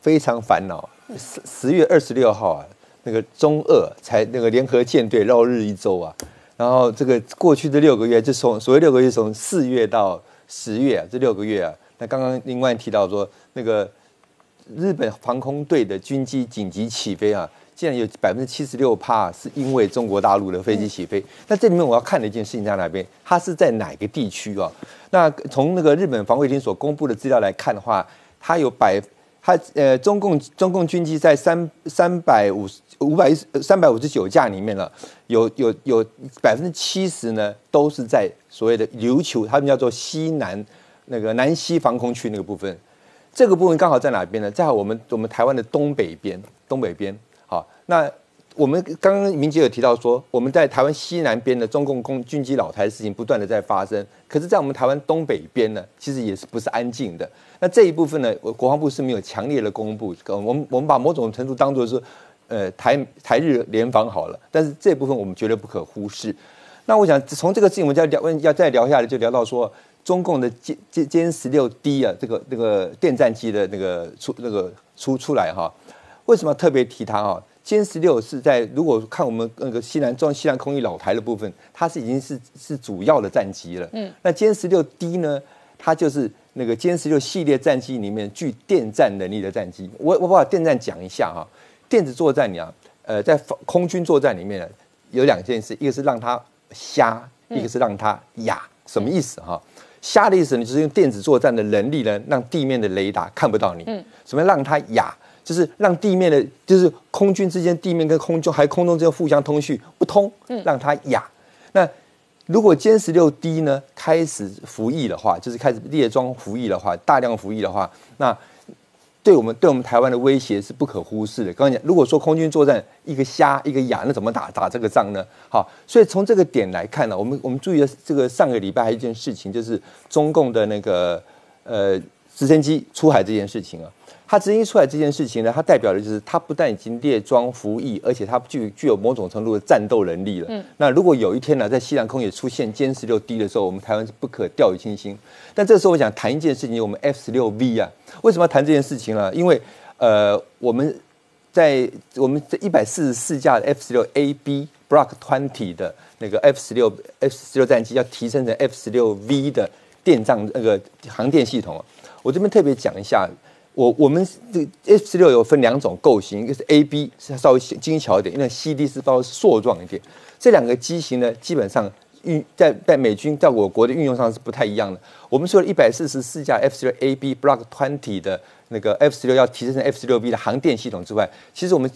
非常烦恼，十十月二十六号啊。那个中俄才那个联合舰队绕日一周啊，然后这个过去的六个月，就从所谓六个月，从四月到十月啊，这六个月啊，那刚刚另外提到说，那个日本防空队的军机紧急起飞啊，竟然有百分之七十六怕是因为中国大陆的飞机起飞。那这里面我要看的一件事情在哪边？它是在哪个地区啊？那从那个日本防卫厅所公布的资料来看的话，它有百。它呃，中共中共军机在三三百五十五百一三百五十九架里面呢，有有有百分之七十呢，都是在所谓的琉球，他们叫做西南那个南西防空区那个部分。这个部分刚好在哪边呢？在我们我们台湾的东北边，东北边。好，那我们刚刚明杰有提到说，我们在台湾西南边的中共空军机老台的事情不断的在发生，可是，在我们台湾东北边呢，其实也是不是安静的。那这一部分呢，我国防部是没有强烈的公布。我们我们把某种程度当做是，呃，台台日联防好了。但是这部分我们绝对不可忽视。那我想从这个事情，我们再聊，要再聊下来，就聊到说中共的歼歼歼十六 D 啊，这个这个电战机的那个出那个出出来哈。为什么特别提它啊？歼十六是在如果看我们那个西南中西南空域老台的部分，它是已经是是主要的战机了。嗯。那歼十六 D 呢，它就是。那个歼十六系列战机里面具电战能力的战机，我我把电战讲一下哈。电子作战，你啊，呃，在空军作战里面呢有两件事，一个是让它瞎一个是让它哑。什么意思哈？瞎的意思呢，就是用电子作战的能力呢，让地面的雷达看不到你。嗯，什么让它哑？就是让地面的，就是空军之间，地面跟空中还空中之间互相通讯不通，让它哑。那如果歼十六 D 呢开始服役的话，就是开始列装服役的话，大量服役的话，那对我们对我们台湾的威胁是不可忽视的。刚刚讲，如果说空军作战一个瞎一个哑，那怎么打打这个仗呢？好，所以从这个点来看呢，我们我们注意的这个上个礼拜还有一件事情，就是中共的那个呃直升机出海这件事情啊。它执行出来这件事情呢，它代表的就是它不但已经列装服役，而且它具具有某种程度的战斗能力了。嗯，那如果有一天呢，在西南空也出现歼十六 D 的时候，我们台湾是不可掉以轻心。但这时候我想谈一件事情，我们 F 十六 V 啊，为什么要谈这件事情呢？因为呃，我们在我们这一百四十四架 F 十六 AB Block Twenty 的那个 F 十六 F 十六战机要提升成 F 十六 V 的电障那个航电系统，我这边特别讲一下。我我们这 F 十六有分两种构型，一个是 A B 是稍微精巧一点，因为 C D 是稍微硕壮一点。这两个机型呢，基本上运在在美军在我国的运用上是不太一样的。我们说了一百四十四架 F 十六 A B Block Twenty 的那个 F 十六要提升成 F 十六 B 的航电系统之外，其实我们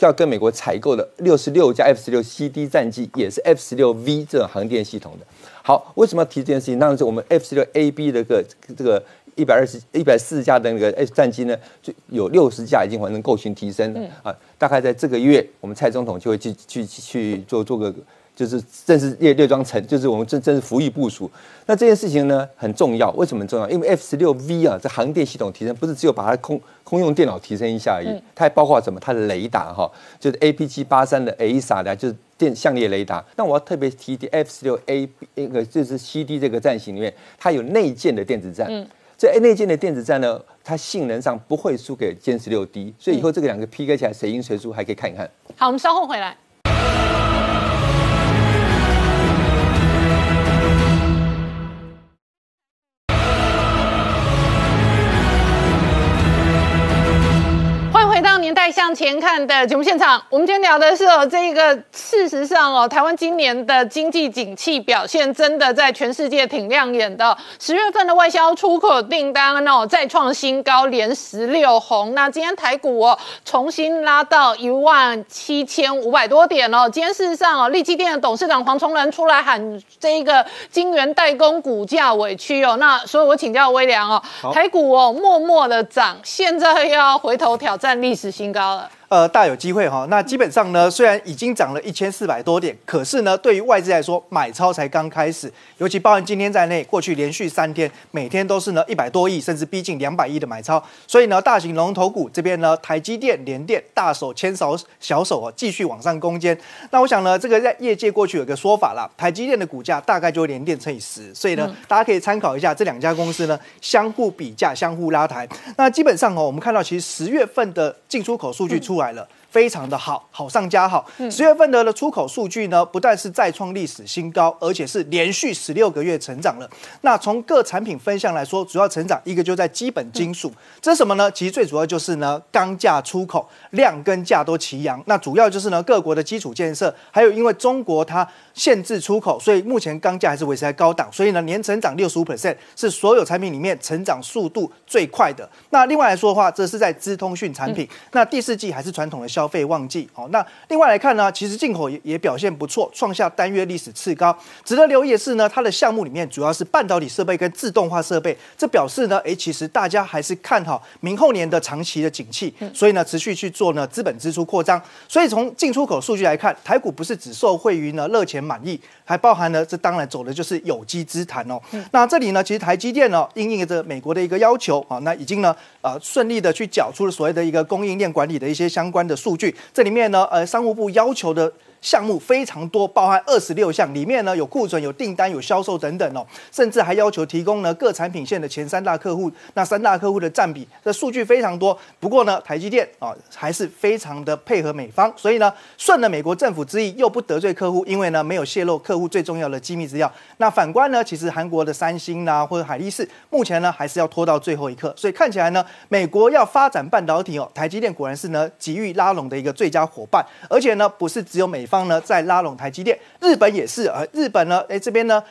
要跟美国采购的六十六架 F 十六 C D 战机也是 F 十六 V 这种航电系统的。好，为什么要提这件事情？当然是我们 F 十六 A B 的个这个。一百二十一百四十架的那个 F 战机呢，就有六十架已经完成构型提升了啊！大概在这个月，我们蔡总统就会去去去做做个，就是正式列列装成，就是我们正正式服役部署。那这件事情呢很重要，为什么重要？因为 F 十六 V 啊，这航电系统提升不是只有把它空空用电脑提升一下而已，它还包括什么？它的雷达哈，就是 APG 八三的 ASA 的，就是电相列雷达。那我要特别提提 F 十六 A 那个就是 CD 这个战型里面，它有内建的电子战。这内建的电子战呢，它性能上不会输给歼十六 D，所以以后这个两个 PK 起来谁赢谁输还可以看一看。好，我们稍后回来。欢迎回到年代向前看的节目现场，我们今天聊的是哦，这个事实上哦，台湾今年的经济景气表现真的在全世界挺亮眼的。十月份的外销出口订单哦再创新高，连十六红。那今天台股哦重新拉到一万七千五百多点哦。今天事实上哦，立基电的董事长黄崇仁出来喊这个晶圆代工股价委屈哦。那所以我请教微良哦，台股哦默默的涨，现在又要回头挑战历史。新高了。呃，大有机会哈。那基本上呢，虽然已经涨了一千四百多点，可是呢，对于外资来说，买超才刚开始。尤其包含今天在内，过去连续三天，每天都是呢一百多亿，甚至逼近两百亿的买超。所以呢，大型龙头股这边呢，台积电、联电大手牵手小手啊，继续往上攻坚。那我想呢，这个在业界过去有个说法啦，台积电的股价大概就联电乘以十。所以呢，大家可以参考一下这两家公司呢，相互比价、相互拉抬。那基本上哦，我们看到其实十月份的进出口数据出来了。非常的好，好上加好。十月份的的出口数据呢，不但是再创历史新高，而且是连续十六个月成长了。那从各产品分项来说，主要成长一个就在基本金属，这是什么呢？其实最主要就是呢，钢价出口量跟价都齐扬。那主要就是呢，各国的基础建设，还有因为中国它。限制出口，所以目前钢价还是维持在高档，所以呢年成长六十五 percent 是所有产品里面成长速度最快的。那另外来说的话，这是在资通讯产品。那第四季还是传统的消费旺季好。那另外来看呢，其实进口也也表现不错，创下单月历史次高。值得留意的是呢，它的项目里面主要是半导体设备跟自动化设备，这表示呢，哎，其实大家还是看好明后年的长期的景气，所以呢持续去做呢资本支出扩张。所以从进出口数据来看，台股不是只受惠于呢热钱。满意，还包含呢这当然走的就是有机之谈哦。那这里呢，其实台积电呢，应应着美国的一个要求啊，那已经呢，呃，顺利的去缴出了所谓的一个供应链管理的一些相关的数数据。这里面呢，呃，商务部要求的。项目非常多，包含二十六项，里面呢有库存、有订单、有销售等等哦，甚至还要求提供呢各产品线的前三大客户，那三大客户的占比，这数据非常多。不过呢，台积电啊还是非常的配合美方，所以呢顺了美国政府之意，又不得罪客户，因为呢没有泄露客户最重要的机密资料。那反观呢，其实韩国的三星呐或者海力士，目前呢还是要拖到最后一刻。所以看起来呢，美国要发展半导体哦，台积电果然是呢急于拉拢的一个最佳伙伴，而且呢不是只有美。方呢在拉拢台积电，日本也是，啊日本呢，哎这边呢。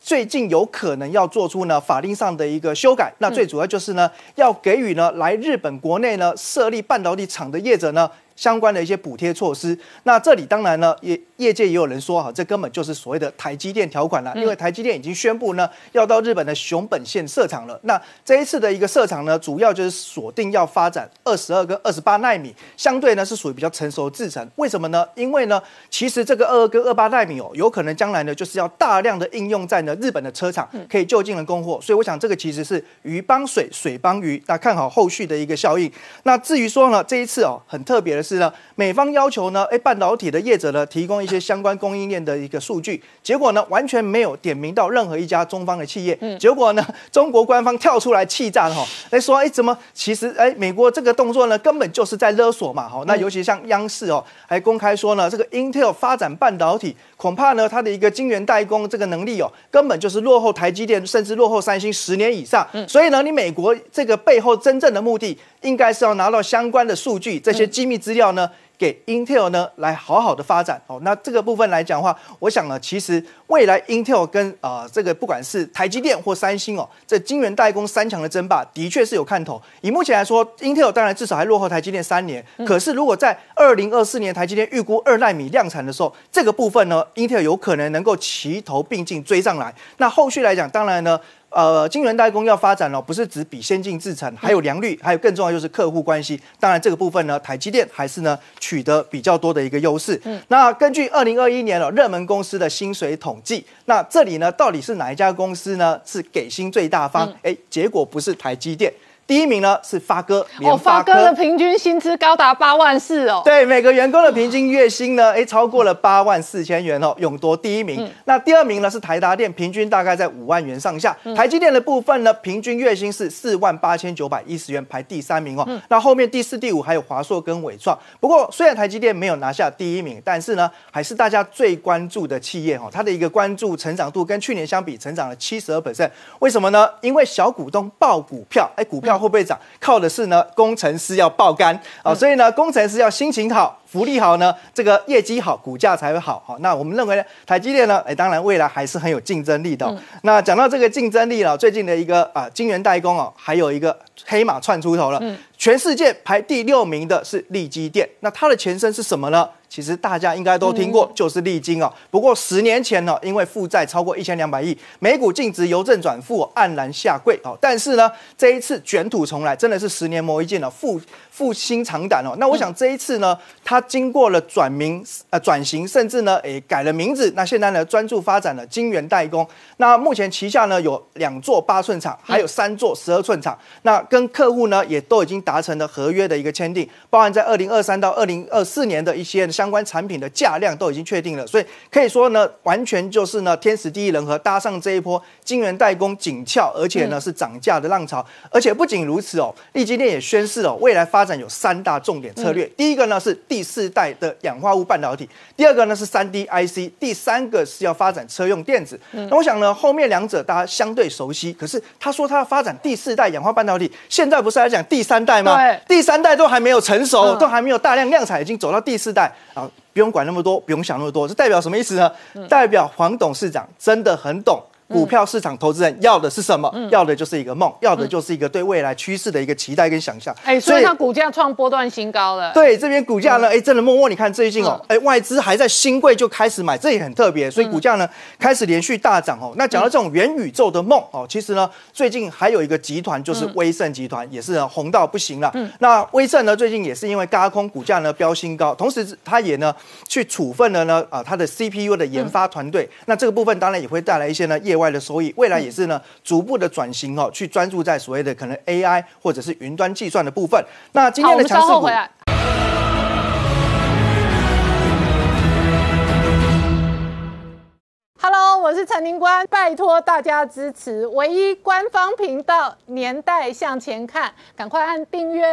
最近有可能要做出呢法令上的一个修改，那最主要就是呢，要给予呢来日本国内呢设立半导体厂的业者呢。相关的一些补贴措施，那这里当然呢，也业界也有人说哈，这根本就是所谓的台积电条款了，因为台积电已经宣布呢，要到日本的熊本县设厂了。那这一次的一个设厂呢，主要就是锁定要发展二十二跟二十八纳米，相对呢是属于比较成熟的制程。为什么呢？因为呢，其实这个二二跟二八纳米哦，有可能将来呢就是要大量的应用在呢日本的车厂，可以就近的供货。所以我想这个其实是鱼帮水，水帮鱼。那看好后续的一个效应。那至于说呢，这一次哦，很特别的是呢，美方要求呢，哎，半导体的业者呢，提供一些相关供应链的一个数据，结果呢，完全没有点名到任何一家中方的企业。嗯，结果呢，中国官方跳出来气炸了哈，来说，哎，怎么其实哎，美国这个动作呢，根本就是在勒索嘛，哈。那尤其像央视哦，还公开说呢，这个 Intel 发展半导体，恐怕呢，它的一个晶圆代工这个能力哦，根本就是落后台积电，甚至落后三星十年以上。嗯，所以呢，你美国这个背后真正的目的，应该是要拿到相关的数据，这些机密资料呢。给 Intel 呢来好好的发展哦，那这个部分来讲的话，我想呢，其实未来 Intel 跟啊这个不管是台积电或三星哦，这晶圆代工三强的争霸，的确是有看头。以目前来说，Intel 当然至少还落后台积电三年，可是如果在二零二四年台积电预估二纳米量产的时候，这个部分呢，Intel 有可能能够齐头并进追上来。那后续来讲，当然呢。呃，晶圆代工要发展哦，不是只比先进制程，还有良率，还有更重要就是客户关系。当然这个部分呢，台积电还是呢取得比较多的一个优势。嗯，那根据二零二一年了热门公司的薪水统计，那这里呢到底是哪一家公司呢是给薪最大方？哎，结果不是台积电。第一名呢是发哥，哦，发哥的平均薪资高达八万四哦。对，每个员工的平均月薪呢，哎，超过了八万四千元哦，勇夺第一名。那第二名呢是台达电，平均大概在五万元上下。台积电的部分呢，平均月薪是四万八千九百一十元，排第三名哦。那后面第四、第五还有华硕跟伟创。不过虽然台积电没有拿下第一名，但是呢，还是大家最关注的企业哦。它的一个关注成长度跟去年相比，成长了七十二 percent。为什么呢？因为小股东报股票，哎，股票。会不会涨？靠的是呢，工程师要爆肝啊，所以呢，工程师要心情好。福利好呢，这个业绩好，股价才会好。好，那我们认为呢，台积电呢，哎，当然未来还是很有竞争力的。那讲到这个竞争力了，最近的一个啊，晶圆代工哦，还有一个黑马窜出头了。全世界排第六名的是利基电，那它的前身是什么呢？其实大家应该都听过，就是利金哦。不过十年前呢，因为负债超过一千两百亿，每股净值由正转负，黯然下跪。哦，但是呢，这一次卷土重来，真的是十年磨一剑了，复复兴长胆哦。那我想这一次呢，它经过了转名呃转型，甚至呢，诶改了名字。那现在呢，专注发展了晶圆代工。那目前旗下呢有两座八寸厂，还有三座十二寸厂。那跟客户呢也都已经达成了合约的一个签订，包含在二零二三到二零二四年的一些相关产品的价量都已经确定了。所以可以说呢，完全就是呢天时地利人和，搭上这一波晶圆代工紧俏，而且呢是涨价的浪潮。而且不仅如此哦，立基电也宣示哦未来发展有三大重点策略。第一个呢是第四代的氧化物半导体，第二个呢是三 D IC，第三个是要发展车用电子。那我想呢，后面两者大家相对熟悉，可是他说他要发展第四代氧化半导体，现在不是来讲第三代吗？对，第三代都还没有成熟，都还没有大量量产，已经走到第四代啊！不用管那么多，不用想那么多，这代表什么意思呢？代表黄董事长真的很懂。股票市场投资人要的是什么？要的就是一个梦，要的就是一个对未来趋势的一个期待跟想象。哎，所以它股价创波段新高了。对，这边股价呢，哎，真的默默你看最近哦，哎，外资还在新贵就开始买，这也很特别。所以股价呢开始连续大涨哦。那讲到这种元宇宙的梦哦，其实呢最近还有一个集团就是威盛集团，也是红到不行了。嗯那威盛呢最近也是因为高空股价呢飙新高，同时它也呢去处分了呢啊它的 CPU 的研发团队。那这个部分当然也会带来一些呢业。外的收益，未来也是呢，逐步的转型哦，去专注在所谓的可能 AI 或者是云端计算的部分。那今天的强势股。Hello，我是陈宁官，拜托大家支持唯一官方频道《年代向前看》，赶快按订阅。